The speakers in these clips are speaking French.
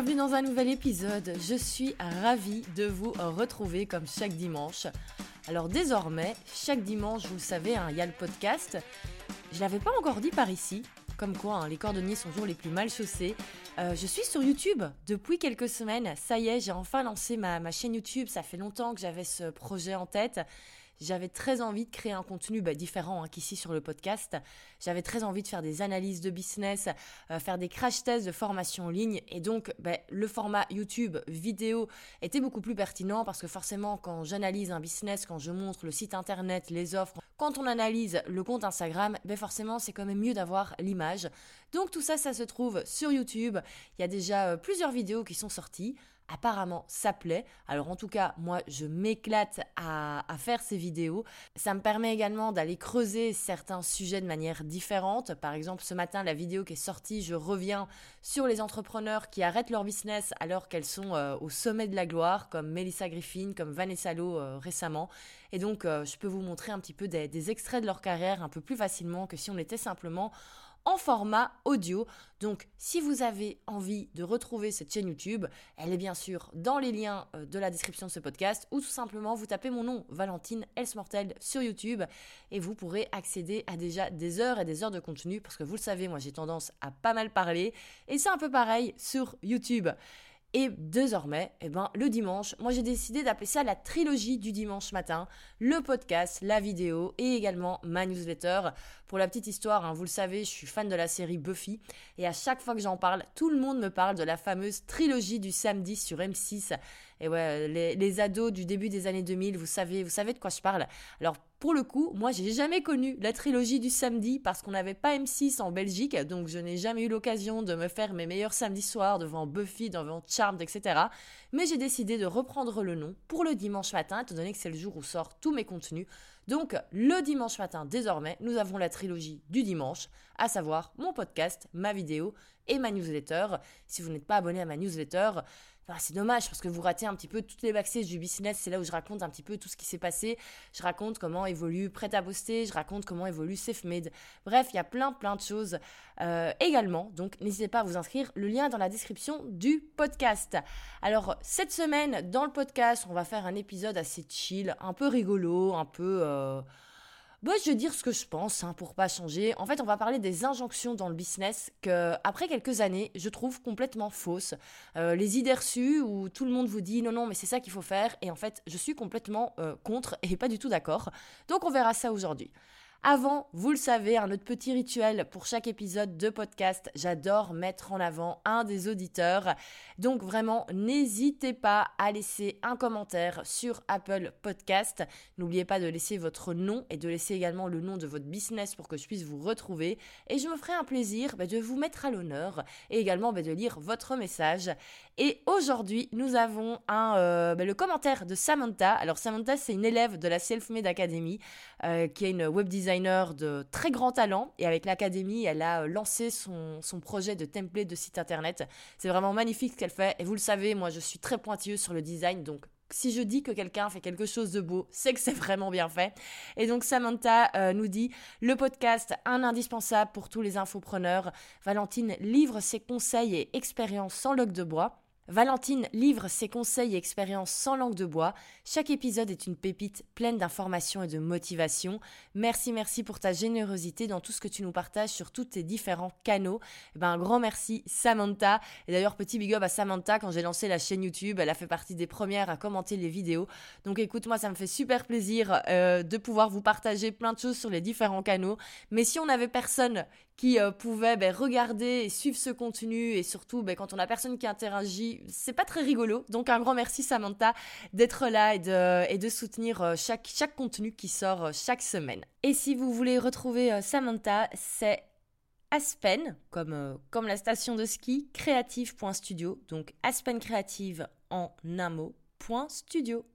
bienvenue dans un nouvel épisode. Je suis ravie de vous retrouver comme chaque dimanche. Alors désormais, chaque dimanche, vous le savez, hein, il y a le podcast. Je l'avais pas encore dit par ici, comme quoi hein, les cordonniers sont toujours les plus mal chaussés. Euh, je suis sur YouTube depuis quelques semaines. Ça y est, j'ai enfin lancé ma, ma chaîne YouTube. Ça fait longtemps que j'avais ce projet en tête. J'avais très envie de créer un contenu bah, différent hein, qu'ici sur le podcast. J'avais très envie de faire des analyses de business, euh, faire des crash tests de formation en ligne. Et donc, bah, le format YouTube vidéo était beaucoup plus pertinent parce que forcément, quand j'analyse un business, quand je montre le site internet, les offres, quand on analyse le compte Instagram, bah, forcément, c'est quand même mieux d'avoir l'image. Donc, tout ça, ça se trouve sur YouTube. Il y a déjà euh, plusieurs vidéos qui sont sorties apparemment ça plaît. Alors en tout cas, moi je m'éclate à, faire ces vidéos. Ça me permet également d'aller creuser certains sujets de manière différente. Par exemple, ce matin, la vidéo qui est sortie, je reviens sur les entrepreneurs qui arrêtent leur business alors qu'elles sont euh, au sommet de la gloire, comme Melissa Griffin, comme Vanessa Lowe euh, récemment. Et donc, euh, je peux vous montrer un petit peu des, des extraits de leur carrière un peu plus facilement que si on était simplement en format audio. Donc si vous avez envie de retrouver cette chaîne YouTube, elle est bien sûr dans les liens euh, de la description de ce podcast ou tout simplement vous tapez mon nom Valentine Elsmortel sur YouTube et vous pourrez accéder à déjà des heures et des heures de contenu parce que vous le savez, moi j'ai tendance à pas mal parler et c'est un peu pareil sur YouTube. Et désormais, eh ben, le dimanche, moi j'ai décidé d'appeler ça la trilogie du dimanche matin, le podcast, la vidéo et également ma newsletter. Pour la petite histoire, hein, vous le savez, je suis fan de la série Buffy et à chaque fois que j'en parle, tout le monde me parle de la fameuse trilogie du samedi sur M6. Et ouais, les, les ados du début des années 2000, vous savez, vous savez de quoi je parle. Alors pour le coup, moi, j'ai jamais connu la trilogie du samedi parce qu'on n'avait pas M6 en Belgique, donc je n'ai jamais eu l'occasion de me faire mes meilleurs samedis soirs devant Buffy, devant Charmed, etc. Mais j'ai décidé de reprendre le nom pour le dimanche matin, étant donné que c'est le jour où sortent tous mes contenus. Donc, le dimanche matin, désormais, nous avons la trilogie du dimanche, à savoir mon podcast, ma vidéo et ma newsletter. Si vous n'êtes pas abonné à ma newsletter, c'est dommage parce que vous ratez un petit peu toutes les backstage du business. C'est là où je raconte un petit peu tout ce qui s'est passé. Je raconte comment évolue Prêt à poster. Je raconte comment évolue SafeMade. Bref, il y a plein, plein de choses euh, également. Donc, n'hésitez pas à vous inscrire. Le lien est dans la description du podcast. Alors, cette semaine, dans le podcast, on va faire un épisode assez chill, un peu rigolo, un peu. Euh, bah, je vais dire ce que je pense hein, pour pas changer. En fait, on va parler des injonctions dans le business que, après quelques années, je trouve complètement fausses. Euh, les idées reçues où tout le monde vous dit non, non, mais c'est ça qu'il faut faire. Et en fait, je suis complètement euh, contre et pas du tout d'accord. Donc, on verra ça aujourd'hui. Avant, vous le savez, un autre petit rituel pour chaque épisode de podcast, j'adore mettre en avant un des auditeurs. Donc vraiment, n'hésitez pas à laisser un commentaire sur Apple Podcast. N'oubliez pas de laisser votre nom et de laisser également le nom de votre business pour que je puisse vous retrouver. Et je me ferai un plaisir bah, de vous mettre à l'honneur et également bah, de lire votre message. Et aujourd'hui, nous avons euh, bah, le commentaire de Samantha. Alors Samantha, c'est une élève de la Self-Made Academy euh, qui est une web designer designer de très grand talent et avec l'académie, elle a euh, lancé son, son, projet de template de site internet. C'est vraiment magnifique ce qu'elle fait et vous le savez, moi je suis très pointilleuse sur le design donc si je dis que quelqu'un fait quelque chose de beau, c'est que c'est vraiment bien fait. Et donc Samantha euh, nous dit le podcast un indispensable pour tous les infopreneurs. Valentine livre ses conseils et expériences sans log de bois. Valentine livre ses conseils et expériences sans langue de bois. Chaque épisode est une pépite pleine d'informations et de motivation. Merci, merci pour ta générosité dans tout ce que tu nous partages sur tous tes différents canaux. Eh ben, un grand merci, Samantha. Et d'ailleurs, petit big up à Samantha, quand j'ai lancé la chaîne YouTube, elle a fait partie des premières à commenter les vidéos. Donc écoute, moi, ça me fait super plaisir euh, de pouvoir vous partager plein de choses sur les différents canaux. Mais si on avait personne qui euh, pouvait ben, regarder et suivre ce contenu et surtout ben, quand on a personne qui interagit, c'est pas très rigolo. Donc un grand merci Samantha d'être là et de, soutenir euh, chaque, contenu qui sort euh, chaque semaine. Et si vous voulez retrouver Samantha, c'est Aspen, comme, la station de ski, créative.studio. Donc Aspen Créative en un mot, point studio.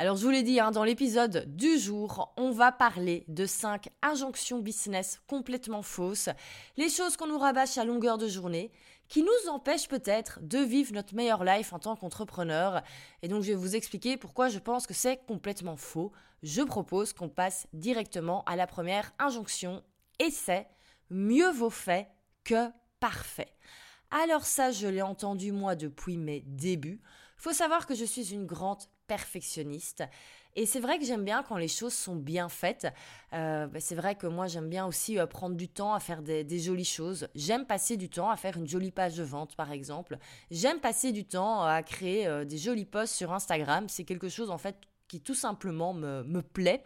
Alors je vous l'ai dit, hein, dans l'épisode du jour, on va parler de 5 injonctions business complètement fausses, les choses qu'on nous rabâche à longueur de journée, qui nous empêchent peut-être de vivre notre meilleure life en tant qu'entrepreneur. Et donc je vais vous expliquer pourquoi je pense que c'est complètement faux. Je propose qu'on passe directement à la première injonction, et c'est mieux vaut fait que parfait. Alors ça, je l'ai entendu moi depuis mes débuts. Faut savoir que je suis une grande perfectionniste. Et c'est vrai que j'aime bien quand les choses sont bien faites. Euh, bah, c'est vrai que moi j'aime bien aussi euh, prendre du temps à faire des, jolies choses. J'aime passer du temps à faire une jolie page de vente par exemple. J'aime passer du temps à créer euh, des jolis posts sur Instagram. C'est quelque chose en fait qui tout simplement me, me plaît.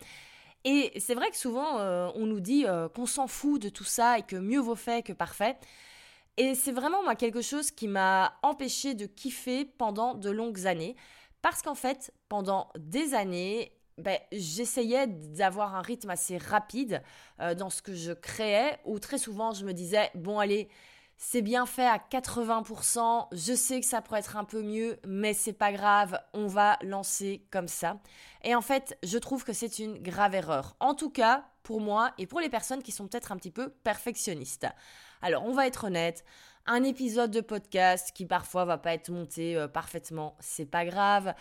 Et c'est vrai que souvent on nous dit qu'on s'en fout de tout ça et que mieux vaut fait que parfait. Et c'est vraiment moi quelque chose qui m'a empêché de kiffer pendant de longues années. Parce qu'en fait, pendant des années, ben, j'essayais d'avoir un rythme assez rapide euh, dans ce que je créais, où très souvent je me disais, bon allez, c'est bien fait à 80%, je sais que ça pourrait être un peu mieux, mais c'est pas grave, on va lancer comme ça. Et en fait, je trouve que c'est une grave erreur. En tout cas, pour moi et pour les personnes qui sont peut-être un petit peu perfectionnistes. Alors, on va être honnête, un épisode de podcast qui parfois va pas être monté euh, parfaitement, c'est pas grave.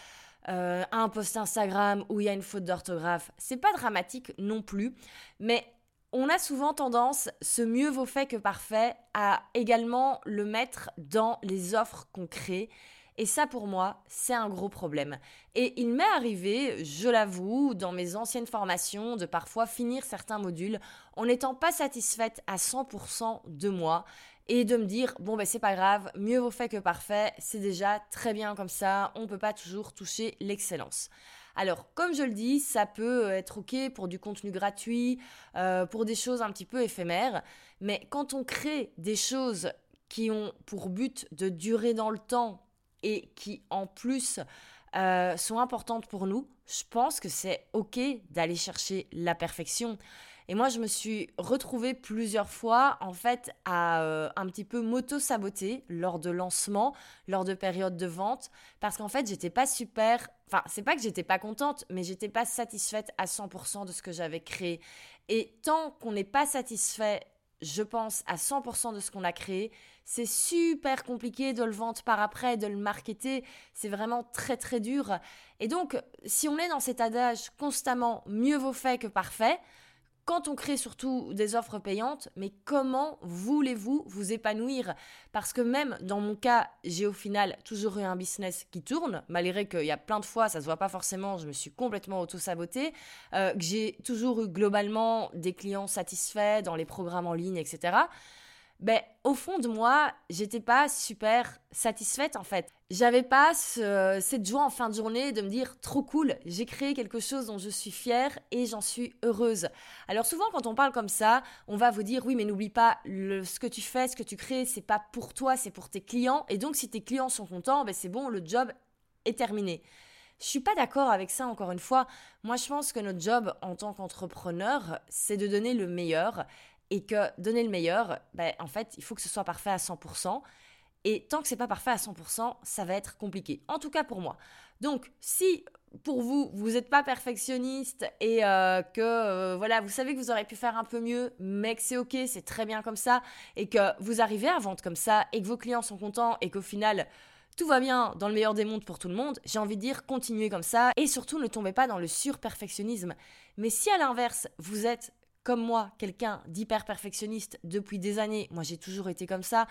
Euh, un post Instagram où il y a une faute d'orthographe, c'est pas dramatique non plus, mais on a souvent tendance, ce mieux vaut fait que parfait, à également le mettre dans les offres qu'on crée. Et ça, pour moi, c'est un gros problème. Et il m'est arrivé, je l'avoue, dans mes anciennes formations, de parfois finir certains modules en n'étant pas satisfaite à 100% de moi et de me dire bon ben c'est pas grave, mieux vaut fait que parfait, c'est déjà très bien comme ça, on peut pas toujours toucher l'excellence. Alors, comme je le dis, ça peut être OK pour du contenu gratuit, euh, pour des choses un petit peu éphémères, mais quand on crée des choses qui ont pour but de durer dans le temps et qui en plus euh, sont importantes pour nous, je pense que c'est OK d'aller chercher la perfection. Et moi, je me suis retrouvée plusieurs fois, en fait, à euh, un petit peu m'auto-saboter lors de lancement, lors de périodes de vente, parce qu'en fait, j'étais pas super. Enfin, c'est pas que j'étais pas contente, mais j'étais pas satisfaite à 100% de ce que j'avais créé. Et tant qu'on n'est pas satisfait, je pense, à 100% de ce qu'on a créé, c'est super compliqué de le vendre par après, de le marketer. C'est vraiment très très dur. Et donc, si on est dans cet adage constamment mieux vaut fait que parfait, quand on crée surtout des offres payantes, mais comment voulez-vous vous épanouir? Parce que même dans mon cas, j'ai au final toujours eu un business qui tourne, malgré qu'il y a plein de fois, ça se voit pas forcément, je me suis complètement auto-sabotée, euh, que j'ai toujours eu globalement des clients satisfaits dans les programmes en ligne, etc ben, au fond de moi, j'étais pas super satisfaite en fait. J'avais pas cette joie en fin de journée de me dire trop cool, j'ai créé quelque chose dont je suis fière et j'en suis heureuse. Alors souvent quand on parle comme ça, on va vous dire oui mais n'oublie pas ce que tu fais, ce que tu crées, c'est pas pour toi, c'est pour tes clients et donc si tes clients sont contents, ben c'est bon, le job est terminé. Je suis pas d'accord avec ça encore une fois. Moi je pense que notre job en tant qu'entrepreneur, c'est de donner le meilleur et que donner le meilleur, ben, en fait, il faut que ce soit parfait à 100%. Et tant que c'est pas parfait à 100%, ça va être compliqué. En tout cas pour moi. Donc, si pour vous, vous n'êtes pas perfectionniste et euh, que euh, voilà, vous savez que vous auriez pu faire un peu mieux, mais que c'est ok, c'est très bien comme ça, et que vous arrivez à vendre comme ça, et que vos clients sont contents, et qu'au final, tout va bien dans le meilleur des mondes pour tout le monde, j'ai envie de dire continuez comme ça, et surtout ne tombez pas dans le surperfectionnisme. Mais si à l'inverse, vous êtes comme moi, quelqu'un d'hyper perfectionniste depuis des années, moi j'ai toujours été comme ça,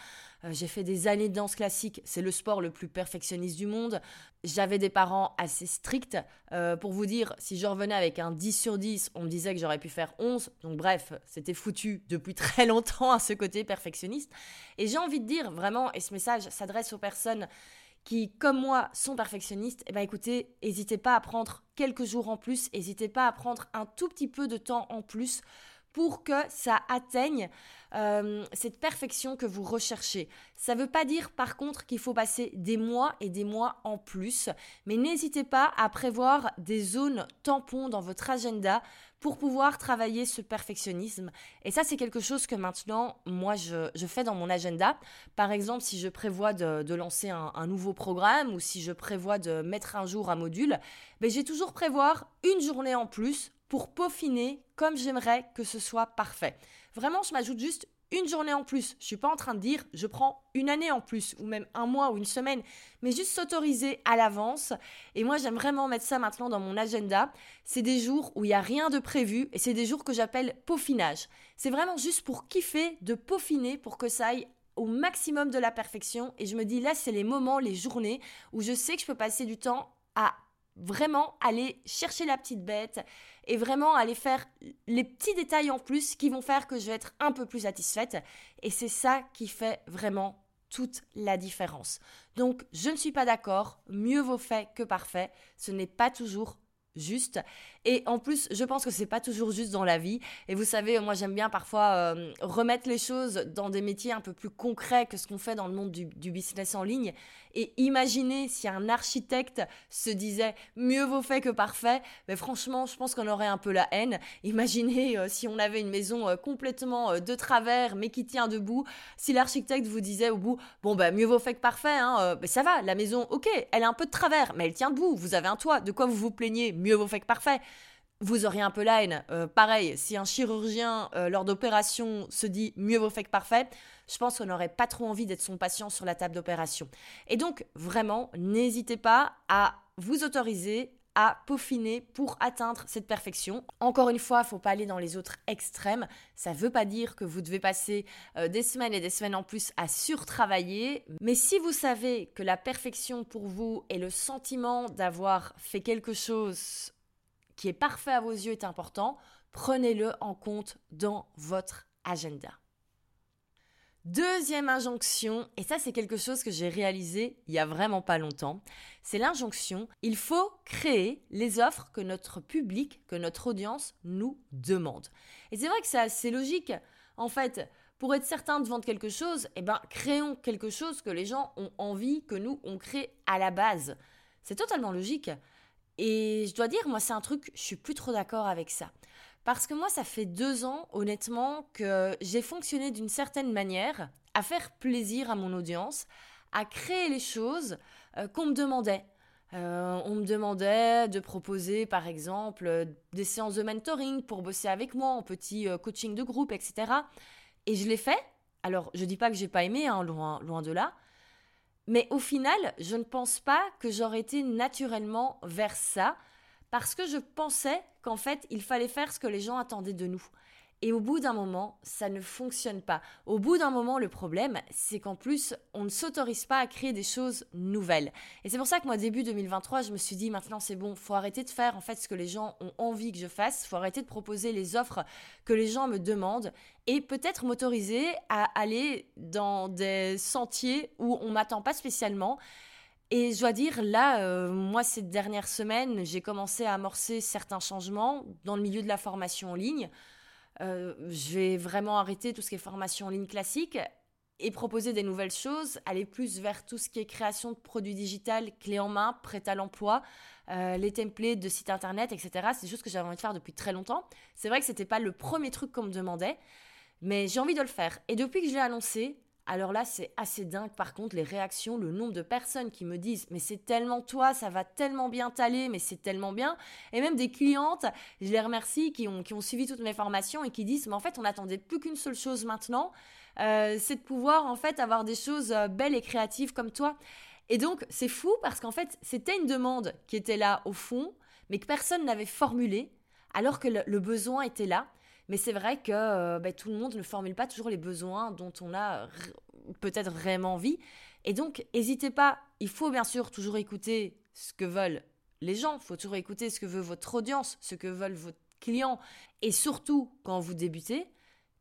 euh, j'ai fait des années de danse classique, c'est le sport le plus perfectionniste du monde, j'avais des parents assez stricts, euh, pour vous dire, si je revenais avec un 10 sur 10, on me disait que j'aurais pu faire 11, donc bref, c'était foutu depuis très longtemps à ce côté perfectionniste, et j'ai envie de dire vraiment, et ce message s'adresse aux personnes qui, comme moi, sont perfectionnistes, eh ben écoutez, n'hésitez pas à prendre quelques jours en plus, n'hésitez pas à prendre un tout petit peu de temps en plus pour que ça atteigne euh, cette perfection que vous recherchez. Ça ne veut pas dire par contre qu'il faut passer des mois et des mois en plus, mais n'hésitez pas à prévoir des zones tampons dans votre agenda pour pouvoir travailler ce perfectionnisme. Et ça, c'est quelque chose que maintenant, moi, je, fais dans mon agenda. Par exemple, si je prévois de, lancer un, nouveau programme ou si je prévois de mettre un jour un module, ben, j'ai toujours prévoir une journée en plus pour peaufiner comme j'aimerais que ce soit parfait. Vraiment, je m'ajoute juste une journée en plus. Je suis pas en train de dire je prends une année en plus ou même un mois ou une semaine, mais juste s'autoriser à l'avance. Et moi, j'aime vraiment mettre ça maintenant dans mon agenda. C'est des jours où il y a rien de prévu et c'est des jours que j'appelle peaufinage. C'est vraiment juste pour kiffer de peaufiner pour que ça aille au maximum de la perfection et je me dis là c'est les moments, les journées où je sais que je peux passer du temps à vraiment aller chercher la petite bête et vraiment aller faire les petits détails en plus qui vont faire que je vais être un peu plus satisfaite et c'est ça qui fait vraiment toute la différence. Donc je ne suis pas d'accord, mieux vaut fait que parfait, ce n'est pas toujours juste. Et en plus, je pense que c'est pas toujours juste dans la vie. Et vous savez, moi j'aime bien parfois euh, remettre les choses dans des métiers un peu plus concrets que ce qu'on fait dans le monde du, business en ligne. Et imaginez si un architecte se disait mieux vaut fait que parfait. Mais franchement, je pense qu'on aurait un peu la haine. Imaginez euh, si on avait une maison euh, complètement de travers mais qui tient debout. Si l'architecte vous disait au bout, bon ben mieux vaut fait que parfait, hein, ça va, la maison, ok, elle est un peu de travers, mais elle tient debout. Vous avez un toit. De quoi vous vous plaignez Mieux vaut fait que parfait vous auriez un peu la haine. Euh, pareil, si un chirurgien, euh, lors d'opération, se dit mieux vaut fait que parfait, je pense qu'on n'aurait pas trop envie d'être son patient sur la table d'opération. Et donc, vraiment, n'hésitez pas à vous autoriser à peaufiner pour atteindre cette perfection. Encore une fois, il faut pas aller dans les autres extrêmes. Ça ne veut pas dire que vous devez passer euh, des semaines et des semaines en plus à surtravailler. Mais si vous savez que la perfection pour vous est le sentiment d'avoir fait quelque chose qui est parfait à vos yeux est important, prenez-le en compte dans votre agenda. Deuxième injonction, et ça c'est quelque chose que j'ai réalisé il y a vraiment pas longtemps, c'est l'injonction, il faut créer les offres que notre public, que notre audience nous demande. Et c'est vrai que c'est assez logique. En fait, pour être certain de vendre quelque chose, eh ben, créons quelque chose que les gens ont envie que nous, on crée à la base. C'est totalement logique. Et je dois dire, moi, c'est un truc, je suis plus trop d'accord avec ça. Parce que moi, ça fait deux ans, honnêtement, que j'ai fonctionné d'une certaine manière, à faire plaisir à mon audience, à créer les choses euh, qu'on me demandait. Euh, on me demandait de proposer, par exemple, des séances de mentoring pour bosser avec moi en petit euh, coaching de groupe, etc. Et je l'ai fait. Alors, je dis pas que j'ai pas aimé, hein, loin, loin de là. Mais au final, je ne pense pas que j'aurais été naturellement vers ça, parce que je pensais qu'en fait, il fallait faire ce que les gens attendaient de nous. Et au bout d'un moment, ça ne fonctionne pas. Au bout d'un moment, le problème, c'est qu'en plus, on ne s'autorise pas à créer des choses nouvelles. Et c'est pour ça que moi, début 2023, je me suis dit, maintenant c'est bon, faut arrêter de faire en fait ce que les gens ont envie que je fasse, faut arrêter de proposer les offres que les gens me demandent et peut-être m'autoriser à aller dans des sentiers où on m'attend pas spécialement. Et je dois dire, là, euh, moi, ces dernières semaines, j'ai commencé à amorcer certains changements dans le milieu de la formation en ligne. Euh, je vais vraiment arrêter tout ce qui est formation en ligne classique et proposer des nouvelles choses, aller plus vers tout ce qui est création de produits digitaux, clés en main, prêt à l'emploi, euh, les templates de sites internet, etc. C'est des choses que j'avais envie de faire depuis très longtemps. C'est vrai que c'était pas le premier truc qu'on me demandait, mais j'ai envie de le faire. Et depuis que je l'ai annoncé, alors là, c'est assez dingue par contre les réactions, le nombre de personnes qui me disent mais c'est tellement toi, ça va tellement bien t'aller, mais c'est tellement bien. Et même des clientes, je les remercie, qui ont, qui ont suivi toutes mes formations et qui disent mais en fait on n'attendait plus qu'une seule chose maintenant, euh, c'est de pouvoir en fait avoir des choses euh, belles et créatives comme toi. Et donc c'est fou parce qu'en fait c'était une demande qui était là au fond, mais que personne n'avait formulée, alors que le besoin était là. Mais c'est vrai que euh, bah, tout le monde ne formule pas toujours les besoins dont on a peut-être vraiment envie. Et donc, n'hésitez pas, il faut bien sûr toujours écouter ce que veulent les gens, il faut toujours écouter ce que veut votre audience, ce que veulent vos clients, et surtout quand vous débutez.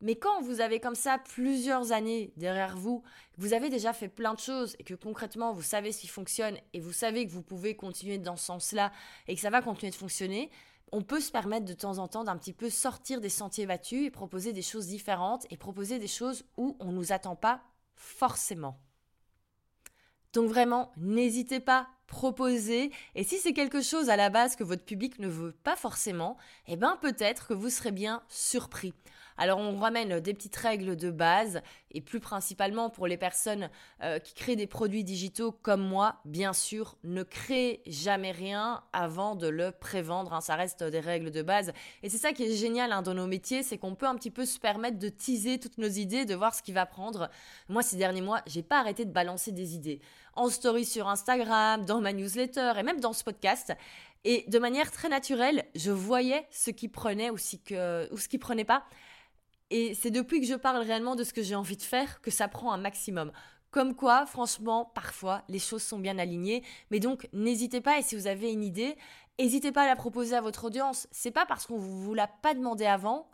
Mais quand vous avez comme ça plusieurs années derrière vous, vous avez déjà fait plein de choses et que concrètement vous savez ce qui fonctionne et vous savez que vous pouvez continuer dans ce sens-là et que ça va continuer de fonctionner, on peut se permettre de temps en temps d'un petit peu sortir des sentiers battus et proposer des choses différentes et proposer des choses où on ne nous attend pas forcément. Donc vraiment, n'hésitez pas, proposer. Et si c'est quelque chose à la base que votre public ne veut pas forcément, eh bien peut-être que vous serez bien surpris. Alors on ramène des petites règles de base et plus principalement pour les personnes euh, qui créent des produits digitaux comme moi, bien sûr, ne créez jamais rien avant de le prévendre. Hein. ça reste des règles de base. Et c'est ça qui est génial hein, dans nos métiers, c'est qu'on peut un petit peu se permettre de teaser toutes nos idées, de voir ce qui va prendre. Moi, ces derniers mois, j'ai pas arrêté de balancer des idées en story sur Instagram, dans ma newsletter et même dans ce podcast. Et de manière très naturelle, je voyais ce qui prenait ou, ce qui prenait pas. Et c'est depuis que je parle réellement de ce que j'ai envie de faire que ça prend un maximum. Comme quoi, franchement, parfois, les choses sont bien alignées. Mais donc, n'hésitez pas, et si vous avez une idée, n'hésitez pas à la proposer à votre audience. C'est pas parce qu'on vous, vous l'a pas demandé avant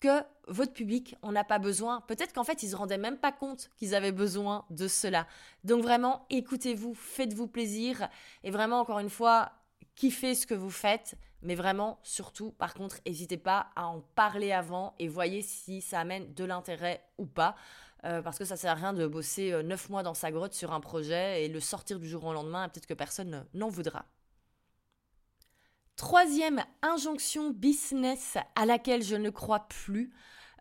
que votre public en a pas besoin. Peut-être qu'en fait, ils se rendaient même pas compte qu'ils avaient besoin de cela. Donc vraiment, écoutez-vous, faites-vous plaisir. Et vraiment, encore une fois, kiffez ce que vous faites. Mais vraiment, surtout, par contre, n'hésitez pas à en parler avant et voyez si ça amène de l'intérêt ou pas. Euh, parce que ça sert à rien de bosser euh, neuf mois dans sa grotte sur un projet et le sortir du jour au lendemain, peut-être que personne n'en voudra. Troisième injonction business à laquelle je ne crois plus.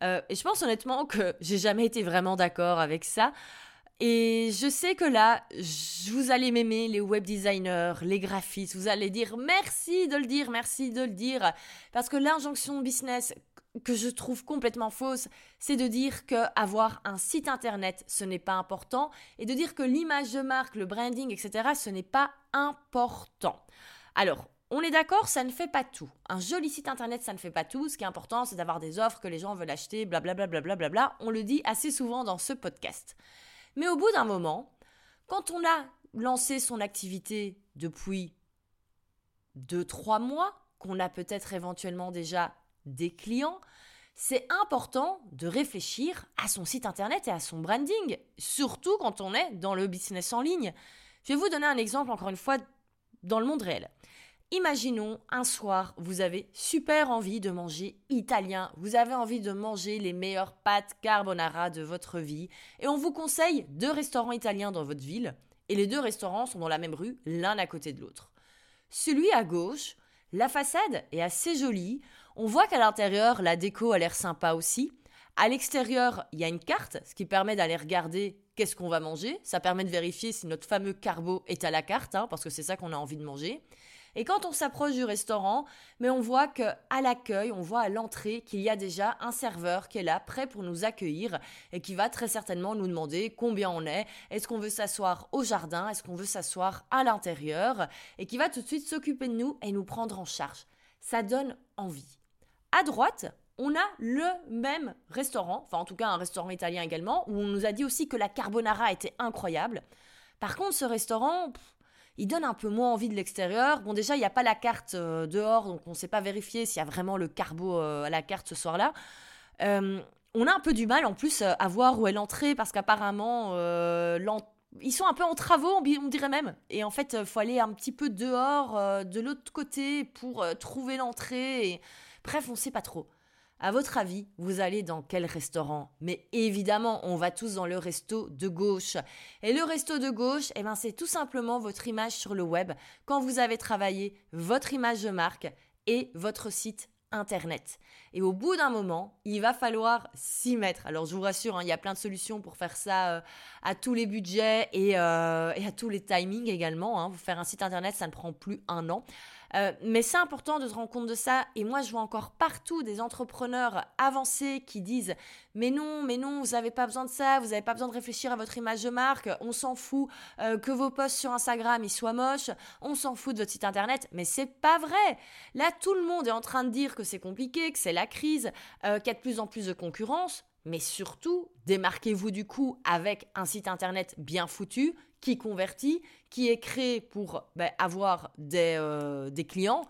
Euh, et je pense honnêtement que j'ai jamais été vraiment d'accord avec ça. Et je sais que là, vous allez m'aimer, les web designers, les graphistes, vous allez dire merci de le dire, merci de le dire. Parce que l'injonction business que je trouve complètement fausse, c'est de dire que avoir un site internet, ce n'est pas important, et de dire que l'image de marque, le branding, etc., ce n'est pas important. Alors, on est d'accord, ça ne fait pas tout. Un joli site internet, ça ne fait pas tout. Ce qui est important, c'est d'avoir des offres que les gens veulent acheter, blablabla. Bla bla bla bla On le dit assez souvent dans ce podcast. Mais au bout d'un moment, quand on a lancé son activité depuis 2-3 mois, qu'on a peut-être éventuellement déjà des clients, c'est important de réfléchir à son site internet et à son branding, surtout quand on est dans le business en ligne. Je vais vous donner un exemple, encore une fois, dans le monde réel. Imaginons un soir, vous avez super envie de manger italien, vous avez envie de manger les meilleures pâtes carbonara de votre vie, et on vous conseille deux restaurants italiens dans votre ville, et les deux restaurants sont dans la même rue, l'un à côté de l'autre. Celui à gauche, la façade est assez jolie, on voit qu'à l'intérieur, la déco a l'air sympa aussi. À l'extérieur, il y a une carte, ce qui permet d'aller regarder qu'est-ce qu'on va manger. Ça permet de vérifier si notre fameux carbo est à la carte, hein, parce que c'est ça qu'on a envie de manger. Et quand on s'approche du restaurant, mais on voit que à l'accueil, on voit à l'entrée qu'il y a déjà un serveur qui est là, prêt pour nous accueillir et qui va très certainement nous demander combien on est, est-ce qu'on veut s'asseoir au jardin, est-ce qu'on veut s'asseoir à l'intérieur, et qui va tout de suite s'occuper de nous et nous prendre en charge. Ça donne envie. À droite, on a le même restaurant, enfin en tout cas un restaurant italien également, où on nous a dit aussi que la carbonara était incroyable. Par contre, ce restaurant, il donne un peu moins envie de l'extérieur. Bon, déjà, il n'y a pas la carte euh, dehors, donc on ne sait pas vérifier s'il y a vraiment le carbo euh, à la carte ce soir-là. Euh, on a un peu du mal en plus à voir où est l'entrée parce qu'apparemment, ils sont un peu en travaux, on dirait même. Et en fait, il faut aller un petit peu dehors, de l'autre côté, pour trouver l'entrée. Bref, on ne sait pas trop. À votre avis, vous allez dans quel restaurant? Mais évidemment, on va tous dans le resto de gauche. Et le resto de gauche, eh ben, c'est tout simplement votre image sur le web quand vous avez travaillé votre image de marque et votre site Internet. Et au bout d'un moment, il va falloir s'y mettre. Alors je vous rassure, hein, il y a plein de solutions pour faire ça euh, à tous les budgets et, euh, et, à tous les timings également. Hein. Faire un site Internet, ça ne prend plus un an. Euh, mais c'est important de se rendre compte de ça. Et moi, je vois encore partout des entrepreneurs avancés qui disent Mais non, mais non, vous n'avez pas besoin de ça, vous n'avez pas besoin de réfléchir à votre image de marque, on s'en fout euh, que vos posts sur Instagram ils soient moches, on s'en fout de votre site internet. Mais c'est pas vrai. Là, tout le monde est en train de dire que c'est compliqué, que c'est la crise, euh, qu'il y a de plus en plus de concurrence. Mais surtout, démarquez-vous du coup avec un site internet bien foutu, qui convertit, qui est créé pour ben, avoir des, euh, des clients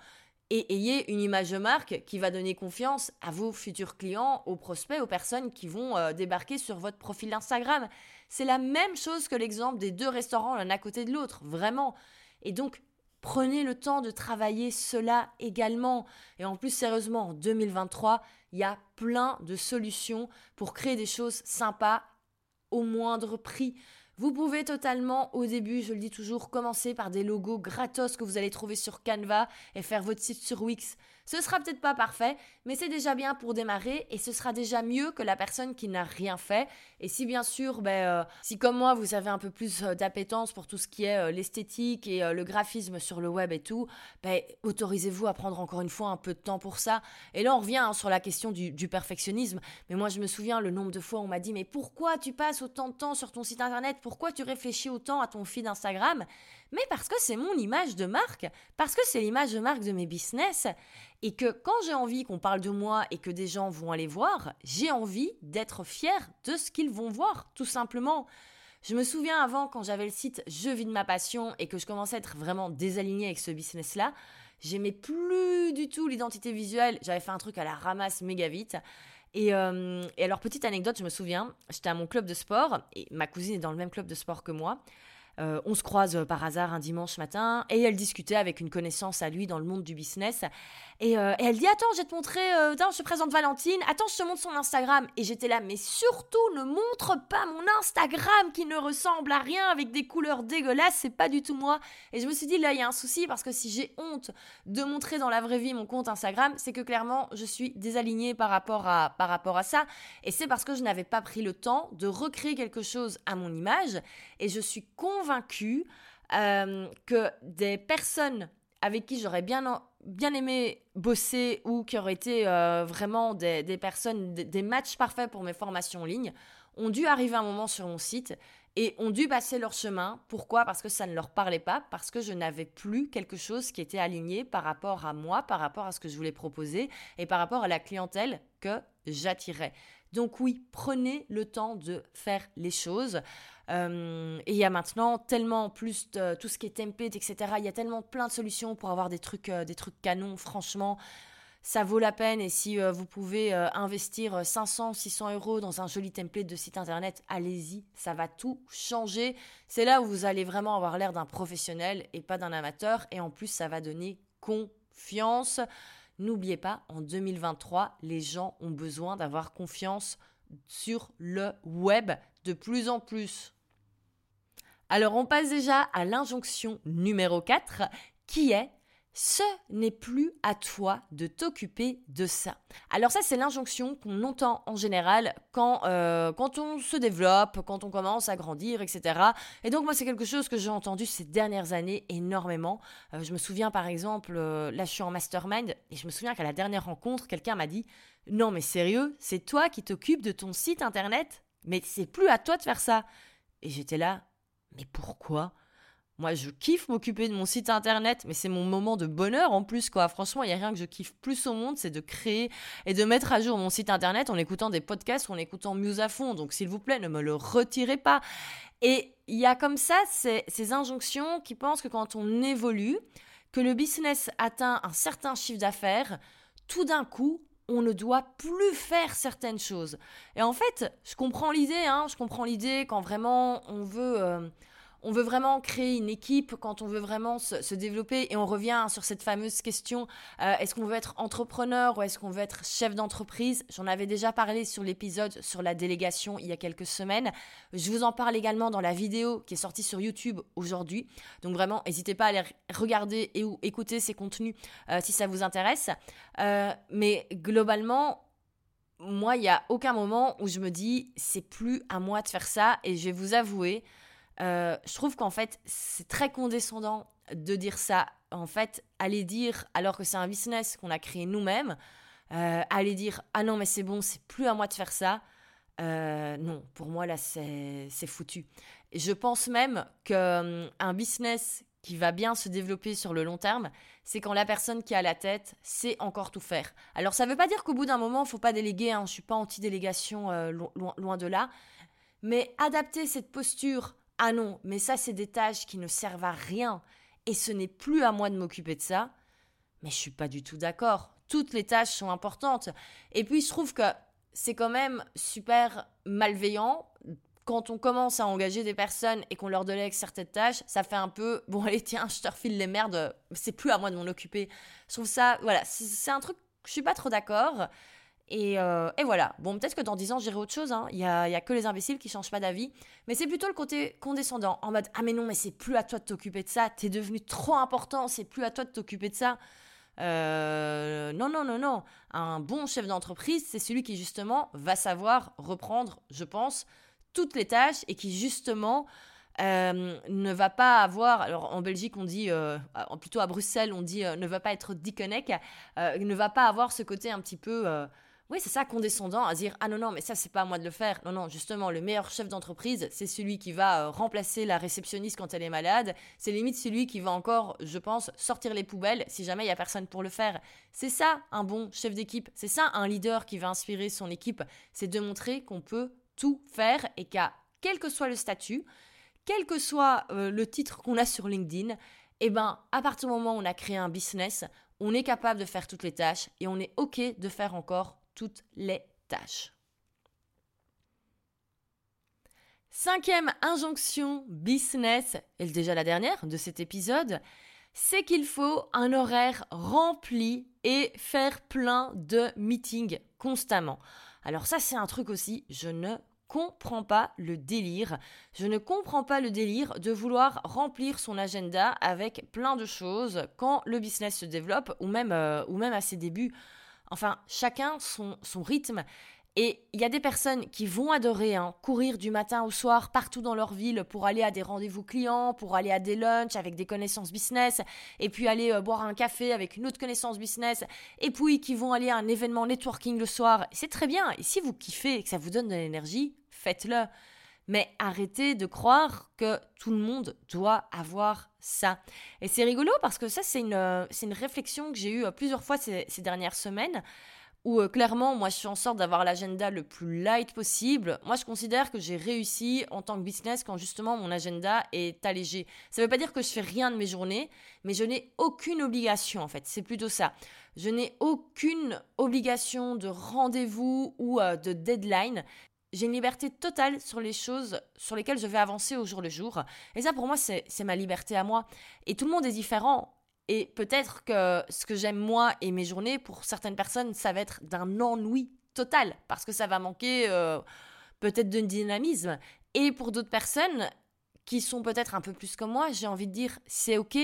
et ayez une image de marque qui va donner confiance à vos futurs clients, aux prospects, aux personnes qui vont euh, débarquer sur votre profil Instagram. C'est la même chose que l'exemple des deux restaurants l'un à côté de l'autre, vraiment. Et donc, prenez le temps de travailler cela également. Et en plus, sérieusement, en 2023, il y a plein de solutions pour créer des choses sympas au moindre prix. Vous pouvez totalement, au début, je le dis toujours, commencer par des logos gratos que vous allez trouver sur Canva et faire votre site sur Wix. Ce sera peut-être pas parfait, mais c'est déjà bien pour démarrer et ce sera déjà mieux que la personne qui n'a rien fait. Et si bien sûr, ben, euh, si comme moi vous avez un peu plus euh, d'appétence pour tout ce qui est euh, l'esthétique et le graphisme sur le web et tout, ben, autorisez-vous à prendre encore une fois un peu de temps pour ça. Et là on revient hein, sur la question du, du, perfectionnisme. Mais moi je me souviens le nombre de fois où on m'a dit mais pourquoi tu passes autant de temps sur ton site internet? Pourquoi tu réfléchis autant à ton feed Instagram Mais parce que c'est mon image de marque, parce que c'est l'image de marque de mes business, et que quand j'ai envie qu'on parle de moi et que des gens vont aller voir, j'ai envie d'être fière de ce qu'ils vont voir, tout simplement. Je me souviens avant, quand j'avais le site Je vis de ma passion et que je commençais à être vraiment désalignée avec ce business-là, j'aimais plus du tout l'identité visuelle. J'avais fait un truc à la ramasse méga vite. Et, euh, et, alors, petite anecdote, je me souviens, j'étais à mon club de sport, et ma cousine est dans le même club de sport que moi. Euh, on se croise euh, par hasard un dimanche matin et elle discutait avec une connaissance à lui dans le monde du business. Et, euh, elle dit Attends, je te montrer, attends, je te présente Valentine, attends, je te montre son Instagram. Et j'étais là, mais surtout, ne montre pas mon Instagram qui ne ressemble à rien avec des couleurs dégueulasses, c'est pas du tout moi. Et je me suis dit Là, il y a un souci parce que si j'ai honte de montrer dans la vraie vie mon compte Instagram, c'est que clairement, je suis désalignée par rapport à, par rapport à ça. Et c'est parce que je n'avais pas pris le temps de recréer quelque chose à mon image. Et je suis convaincue convaincue euh, que des personnes avec qui j'aurais bien, bien aimé bosser ou qui auraient été euh, vraiment des, personnes, des, des, matchs parfaits pour mes formations en ligne, ont dû arriver un moment sur mon site et ont dû passer leur chemin. Pourquoi? Parce que ça ne leur parlait pas, parce que je n'avais plus quelque chose qui était aligné par rapport à moi, par rapport à ce que je voulais proposer et par rapport à la clientèle que j'attirais. Donc oui, prenez le temps de faire les choses. Euh, et il y a maintenant tellement plus de tout ce qui est template, etc. Il y a tellement plein de solutions pour avoir des trucs, euh, des trucs canons. Franchement, ça vaut la peine. Et si euh, vous pouvez investir 500, 600 euros dans un joli template de site internet, allez-y. Ça va tout changer. C'est là où vous allez vraiment avoir l'air d'un professionnel et pas d'un amateur. Et en plus, ça va donner confiance. N'oubliez pas, en 2023, les gens ont besoin d'avoir confiance sur le web de plus en plus. Alors on passe déjà à l'injonction numéro 4 qui est ce n'est plus à toi de t'occuper de ça. Alors ça, c'est l'injonction qu'on entend en général quand, euh, quand on se développe, quand on commence à grandir, etc. Et donc moi, c'est quelque chose que j'ai entendu ces dernières années énormément. Euh, je me souviens par exemple, euh, là je suis en mastermind, et je me souviens qu'à la dernière rencontre, quelqu'un m'a dit, non mais sérieux, c'est toi qui t'occupes de ton site internet? Mais c'est plus à toi de faire ça. Et j'étais là, mais pourquoi? Moi, je kiffe m'occuper de mon site internet, mais c'est mon moment de bonheur en plus, quoi. Franchement, il n'y a rien que je kiffe plus au monde, c'est de créer et de mettre à jour mon site internet en écoutant des podcasts en écoutant Muse à fond. Donc, s'il vous plaît, ne me le retirez pas. Et il y a comme ça ces injonctions qui pensent que quand on évolue, que le business atteint un certain chiffre d'affaires, tout d'un coup, on ne doit plus faire certaines choses. Et en fait, je comprends l'idée, hein, je comprends l'idée quand vraiment on veut... Euh, on veut vraiment créer une équipe, quand on veut vraiment se, développer, et on revient sur cette fameuse question, euh, est-ce qu'on veut être entrepreneur ou est-ce qu'on veut être chef d'entreprise? J'en avais déjà parlé sur l'épisode sur la délégation il y a quelques semaines. Je vous en parle également dans la vidéo qui est sortie sur YouTube aujourd'hui. Donc vraiment, n'hésitez pas à aller regarder et ou écouter ces contenus euh, si ça vous intéresse. Euh, mais globalement, moi, il n'y a aucun moment où je me dis, c'est plus à moi de faire ça. Et je vais vous avouer, euh, je trouve qu'en fait, c'est très condescendant de dire ça. En fait, aller dire, alors que c'est un business qu'on a créé nous-mêmes, euh, aller dire Ah non, mais c'est bon, c'est plus à moi de faire ça. Euh, non, pour moi, là, c'est foutu. je pense même qu'un hum, business qui va bien se développer sur le long terme, c'est quand la personne qui a la tête sait encore tout faire. Alors ça ne veut pas dire qu'au bout d'un moment, il faut pas déléguer, hein, je suis pas anti-délégation, loin, de là, mais adapter cette posture ah non, mais ça c'est des tâches qui ne servent à rien et ce n'est plus à moi de m'occuper de ça. Mais je suis pas du tout d'accord. Toutes les tâches sont importantes. Et puis je trouve que c'est quand même super malveillant quand on commence à engager des personnes et qu'on leur délègue certaines tâches, ça fait un peu bon allez tiens, je te refile les merdes, c'est plus à moi de m'en occuper. Je trouve ça voilà, c'est un truc je suis pas trop d'accord. Euh, et, voilà. Bon, peut-être que dans 10 ans, j'irai autre chose. Hein. Il n'y a, que les imbéciles qui changent pas d'avis. Mais c'est plutôt le côté condescendant, en mode Ah, mais non, mais c'est plus à toi de t'occuper de ça. T'es devenu trop important, c'est plus à toi de t'occuper de ça. Euh, non, non, non, non. Un bon chef d'entreprise, c'est celui qui, justement, va savoir reprendre, je pense, toutes les tâches et qui, justement, euh, ne va pas avoir, alors en Belgique on dit, plutôt à Bruxelles on dit ne va pas être diconnec, ne va pas avoir ce côté un petit peu oui, c'est ça, condescendant, à dire Ah non, non, mais ça, c'est pas à moi de le faire. Non, non, justement, le meilleur chef d'entreprise, c'est celui qui va euh, remplacer la réceptionniste quand elle est malade. C'est limite celui qui va encore, je pense, sortir les poubelles si jamais il y a personne pour le faire. C'est ça, un bon chef d'équipe. C'est ça, un leader qui va inspirer son équipe. C'est de montrer qu'on peut tout faire et qu'à quel que soit le statut, quel que soit euh, le titre qu'on a sur LinkedIn, eh ben, à partir du moment où on a créé un business, on est capable de faire toutes les tâches et on est OK de faire encore toutes les tâches. Cinquième injonction business, et déjà la dernière de cet épisode, c'est qu'il faut un horaire rempli et faire plein de meetings constamment. Alors ça c'est un truc aussi, je ne comprends pas le délire. Je ne comprends pas le délire de vouloir remplir son agenda avec plein de choses quand le business se développe ou même, euh, ou même à ses débuts. Enfin, chacun son, rythme. Et il y a des personnes qui vont adorer hein, courir du matin au soir partout dans leur ville pour aller à des rendez-vous clients, pour aller à des lunchs avec des connaissances business, et puis aller euh, boire un café avec une autre connaissance business, et puis qui vont aller à un événement networking le soir. C'est très bien. Et si vous kiffez et que ça vous donne de l'énergie, faites-le. Mais arrêtez de croire que tout le monde doit avoir ça. Et c'est rigolo parce que ça, c'est une, euh, une réflexion que j'ai eue euh, plusieurs fois ces, dernières semaines où euh, clairement, moi, je suis en sorte d'avoir l'agenda le plus light possible. Moi, je considère que j'ai réussi en tant que business quand justement mon agenda est allégé. Ça ne veut pas dire que je fais rien de mes journées, mais je n'ai aucune obligation en fait. C'est plutôt ça. Je n'ai aucune obligation de rendez-vous ou de deadline j'ai une liberté totale sur les choses sur lesquelles je vais avancer au jour le jour. Et ça, pour moi, c'est ma liberté à moi. Et tout le monde est différent. Et peut-être que ce que j'aime moi et mes journées, pour certaines personnes, ça va être d'un ennui total, parce que ça va manquer euh, peut-être de dynamisme. Et pour d'autres personnes qui sont peut-être un peu plus comme moi, j'ai envie de dire, c'est OK.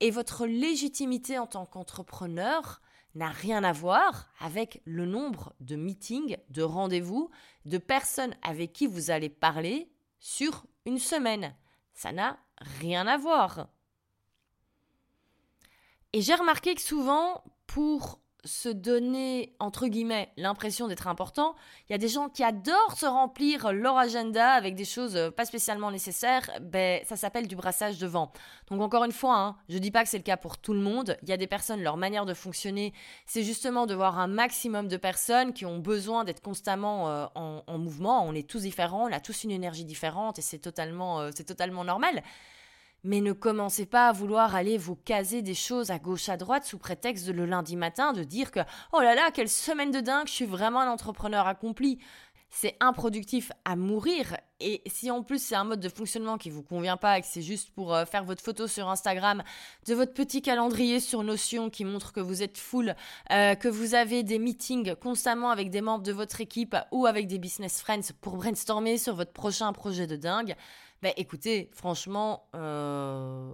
Et votre légitimité en tant qu'entrepreneur, n'a rien à voir avec le nombre de meetings, de rendez-vous, de personnes avec qui vous allez parler sur une semaine. Ça n'a rien à voir. Et j'ai remarqué que souvent, pour se donner, entre guillemets, l'impression d'être important. Il y a des gens qui adorent se remplir leur agenda avec des choses euh, pas spécialement nécessaires. Ben, ça s'appelle du brassage de vent. Donc encore une fois, hein, je dis pas que c'est le cas pour tout le monde. Il y a des personnes, leur manière de fonctionner, c'est justement de voir un maximum de personnes qui ont besoin d'être constamment euh, en, mouvement. On est tous différents, on a tous une énergie différente et c'est totalement, euh, c'est totalement normal. Mais ne commencez pas à vouloir aller vous caser des choses à gauche à droite sous prétexte de le lundi matin de dire que oh là là, quelle semaine de dingue, je suis vraiment un entrepreneur accompli. C'est improductif à mourir. Et si en plus c'est un mode de fonctionnement qui vous convient pas et que c'est juste pour euh, faire votre photo sur Instagram, de votre petit calendrier sur Notion qui montre que vous êtes full, euh, que vous avez des meetings constamment avec des membres de votre équipe ou avec des business friends pour brainstormer sur votre prochain projet de dingue, ben écoutez, franchement, euh,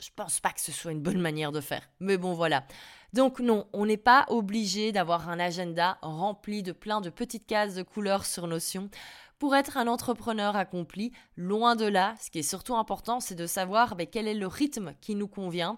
je pense pas que ce soit une bonne manière de faire. Mais bon, voilà. Donc non, on n'est pas obligé d'avoir un agenda rempli de plein de petites cases de couleurs sur Notion pour être un entrepreneur accompli. Loin de là, ce qui est surtout important, c'est de savoir ben, quel est le rythme qui nous convient.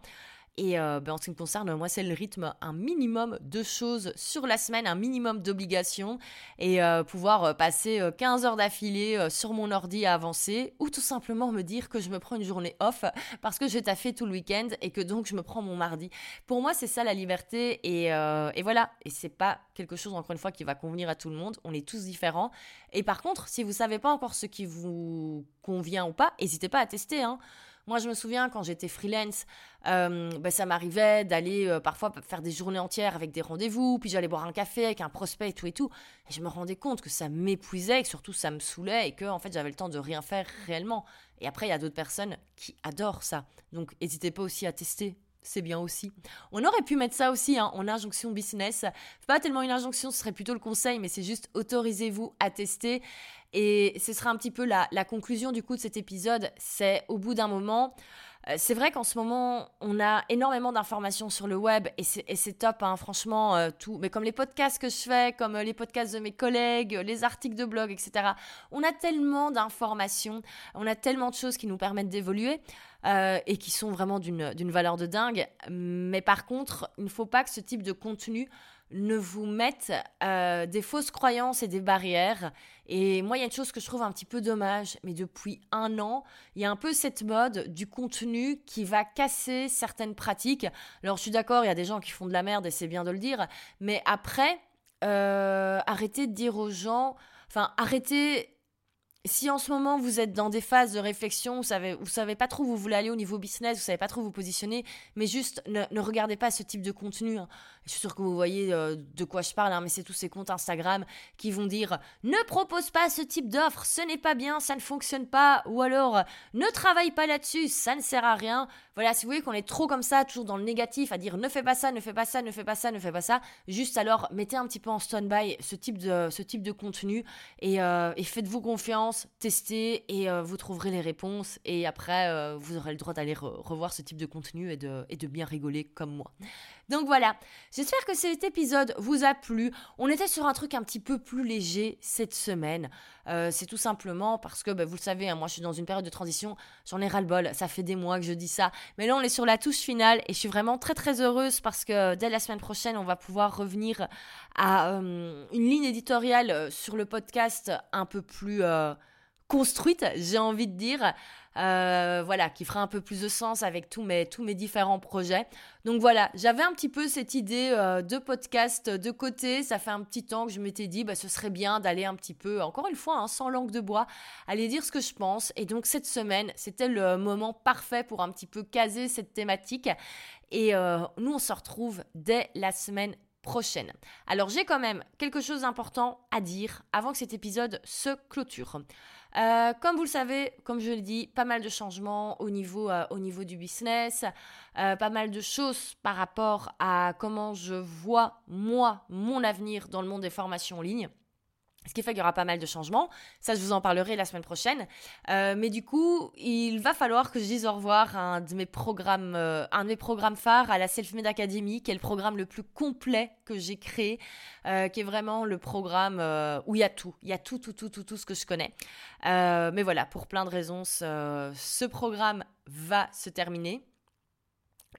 Et euh, ben, en ce qui me concerne, moi, c'est le rythme, un minimum de choses sur la semaine, un minimum d'obligations, et euh, pouvoir euh, passer 15 heures d'affilée sur mon ordi à avancer, ou tout simplement me dire que je me prends une journée off parce que j'ai taffé tout le week-end et que donc je me prends mon mardi. Pour moi, c'est ça la liberté, et, et voilà. Et c'est pas quelque chose, encore une fois, qui va convenir à tout le monde. On est tous différents. Et par contre, si vous savez pas encore ce qui vous convient ou pas, n'hésitez pas à tester. Hein. Moi, je me souviens quand j'étais freelance, ben, ça m'arrivait d'aller euh, parfois faire des journées entières avec des rendez-vous, puis j'allais boire un café avec un prospect et tout et tout. Et je me rendais compte que ça m'épuisait, que surtout ça me saoulait et que en fait j'avais le temps de rien faire réellement. Et après, il y a d'autres personnes qui adorent ça. Donc, n'hésitez pas aussi à tester c'est bien aussi. On aurait pu mettre ça aussi hein, en injonction business. Pas tellement une injonction, ce serait plutôt le conseil, mais c'est juste autorisez-vous à tester. Et ce sera un petit peu la, conclusion du coup de cet épisode. C'est au bout d'un moment, c'est vrai qu'en ce moment, on a énormément d'informations sur le web et c'est top, hein, franchement, euh, tout. Mais comme les podcasts que je fais, comme euh, les podcasts de mes collègues, les articles de blog, etc. On a tellement d'informations, on a tellement de choses qui nous permettent d'évoluer. et qui sont vraiment d'une valeur de dingue. Mais par contre, il ne faut pas que ce type de contenu ne vous mettent euh, des fausses croyances et des barrières. Et moi, il y a une chose que je trouve un petit peu dommage, mais depuis un an, il y a un peu cette mode du contenu qui va casser certaines pratiques. Alors, je suis d'accord, il y a des gens qui font de la merde et c'est bien de le dire, mais après, euh, arrêtez de dire aux gens, enfin, arrêtez si en ce moment vous êtes dans des phases de réflexion, vous savez, vous savez pas trop où vous voulez aller au niveau business, vous savez pas trop vous positionner, mais juste ne, regardez pas ce type de contenu. Hein. Je suis sûre que vous voyez euh, de quoi je parle, hein, mais c'est tous ces comptes Instagram qui vont dire ne propose pas ce type d'offre, ce n'est pas bien, ça ne fonctionne pas, ou alors ne travaille pas là-dessus, ça ne sert à rien. Voilà, si vous voyez qu'on est trop comme ça, toujours dans le négatif, à dire ne fais pas ça, ne fais pas ça, ne fais pas ça, ne fais pas ça, juste alors mettez un petit peu en stand-by ce type de, ce type de contenu et, euh, faites-vous confiance, testez et euh, vous trouverez les réponses et après vous aurez le droit d'aller revoir ce type de contenu et et de bien rigoler comme moi. Donc voilà, j'espère que cet épisode vous a plu. On était sur un truc un petit peu plus léger cette semaine. Euh, c'est tout simplement parce que, bah, vous le savez, hein, moi je suis dans une période de transition, j'en ai ras-le-bol, ça fait des mois que je dis ça. Mais là on est sur la touche finale et je suis vraiment très très heureuse parce que dès la semaine prochaine on va pouvoir revenir à euh, une ligne éditoriale euh, sur le podcast un peu plus construite, j'ai envie de dire. Euh, voilà, qui fera un peu plus de sens avec tous mes, différents projets. Donc voilà, j'avais un petit peu cette idée euh, de podcast de côté. Ça fait un petit temps que je m'étais dit, bah, ce serait bien d'aller un petit peu, encore une fois, hein, sans langue de bois, aller dire ce que je pense. Et donc cette semaine, c'était le moment parfait pour un petit peu caser cette thématique. Et euh, nous, on se retrouve dès la semaine prochaine. Alors j'ai quand même quelque chose d'important à dire avant que cet épisode se clôture. Euh, comme vous le savez, comme je le dis, pas mal de changements au niveau, euh, du business, euh, pas mal de choses par rapport à comment je vois moi, mon avenir dans le monde des formations en ligne. Ce qui fait qu'il y aura pas mal de changements. Ça, je vous en parlerai la semaine prochaine. Euh, mais du coup, il va falloir que je dise au revoir à un de mes programmes, euh, un de mes programmes phares à la Self-Made Academy, qui est le programme le plus complet que j'ai créé, euh, qui est vraiment le programme où il y a tout. Il y a tout, tout, tout, tout, tout ce que je connais. mais voilà, pour plein de raisons, ce programme va se terminer.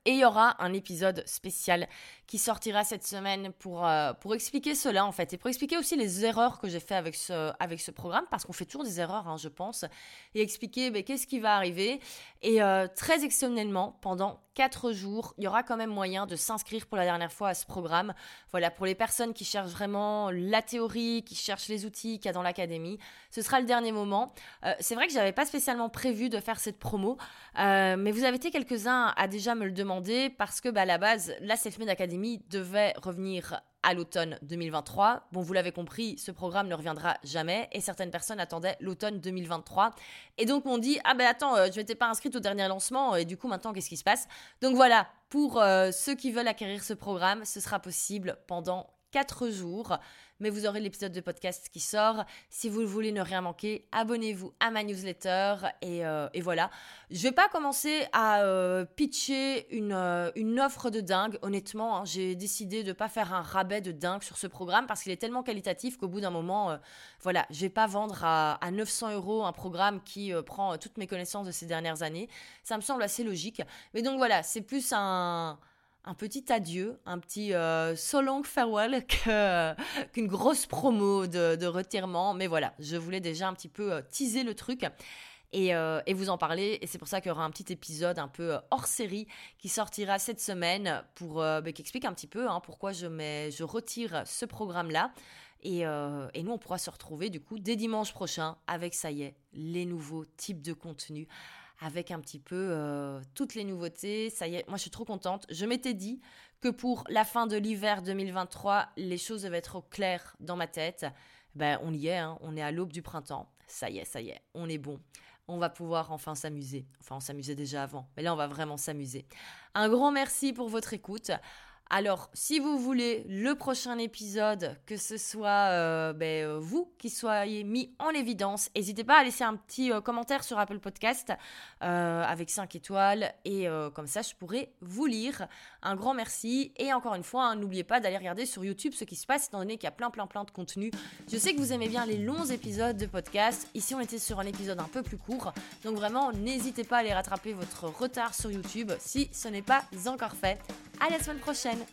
Et il y aura un épisode spécial qui sortira cette semaine pour, euh, pour expliquer cela en fait et pour expliquer aussi les erreurs que j'ai fait avec ce, avec ce programme parce qu'on fait toujours des erreurs hein, je pense et expliquer ben, qu'est-ce qui va arriver. Et euh, très exceptionnellement pendant 4 jours il y aura quand même moyen de s'inscrire pour la dernière fois à ce programme. Voilà pour les personnes qui cherchent vraiment la théorie qui cherchent les outils qu'il y a dans l'académie ce sera le dernier moment. Euh, c'est vrai que j'avais pas spécialement prévu de faire cette promo mais vous avez été quelques-uns à déjà me le demander parce que bah, à la base la Selfmade Academy devait revenir à l'automne 2023. Bon, vous l'avez compris, ce programme ne reviendra jamais et certaines personnes attendaient l'automne 2023. Et donc m'ont dit, ah ben attends, euh, je m'étais pas inscrite au dernier lancement et du coup maintenant qu'est-ce qui se passe? Donc voilà, pour euh, ceux qui veulent acquérir ce programme, ce sera possible pendant 4 jours mais vous aurez l'épisode de podcast qui sort. Si vous voulez ne rien manquer, abonnez-vous à ma newsletter et, euh, voilà. Je vais pas commencer à euh, pitcher une, euh, une, offre de dingue. Honnêtement, hein. j'ai décidé de pas faire un rabais de dingue sur ce programme parce qu'il est tellement qualitatif qu'au bout d'un moment, voilà, je vais pas vendre à, à 900 euros un programme qui prend toutes mes connaissances de ces dernières années. Ça me semble assez logique. Mais donc voilà, c'est plus un un petit adieu, un petit euh, so long farewell qu'une grosse promo de, retirement. Mais voilà, je voulais déjà un petit peu euh, teaser le truc. Euh, et, vous en parler. Et c'est pour ça qu'il y aura un petit épisode un peu hors série qui sortira cette semaine pour bah, qui explique un petit peu hein, pourquoi je, mets, je retire ce programme-là. Et, et, nous, on pourra se retrouver du coup dès dimanche prochain avec, ça y est, les nouveaux types de contenus avec un petit peu euh, toutes les nouveautés. Ça y est, moi je suis trop contente. Je m'étais dit que pour la fin de l'hiver 2023, les choses devaient être au clair dans ma tête. Ben on y est, hein. on est à l'aube du printemps. Ça y est, ça y est, on est bon. On va pouvoir enfin s'amuser. Enfin, on s'amusait déjà avant, mais là on va vraiment s'amuser. Un grand merci pour votre écoute. Alors, si vous voulez le prochain épisode, que ce soit euh, ben, euh, vous qui soyez mis en évidence, n'hésitez pas à laisser un petit euh, commentaire sur Apple Podcast avec 5 étoiles et comme ça, je pourrai vous lire. Un grand merci et encore une fois, hein, n'oubliez pas d'aller regarder sur YouTube ce qui se passe étant donné qu'il y a plein, plein, plein de contenu. Je sais que vous aimez bien les longs épisodes de podcast. Ici, on était sur un épisode un peu plus court. Donc vraiment, n'hésitez pas à aller rattraper votre retard sur YouTube si ce n'est pas encore fait. À la semaine prochaine then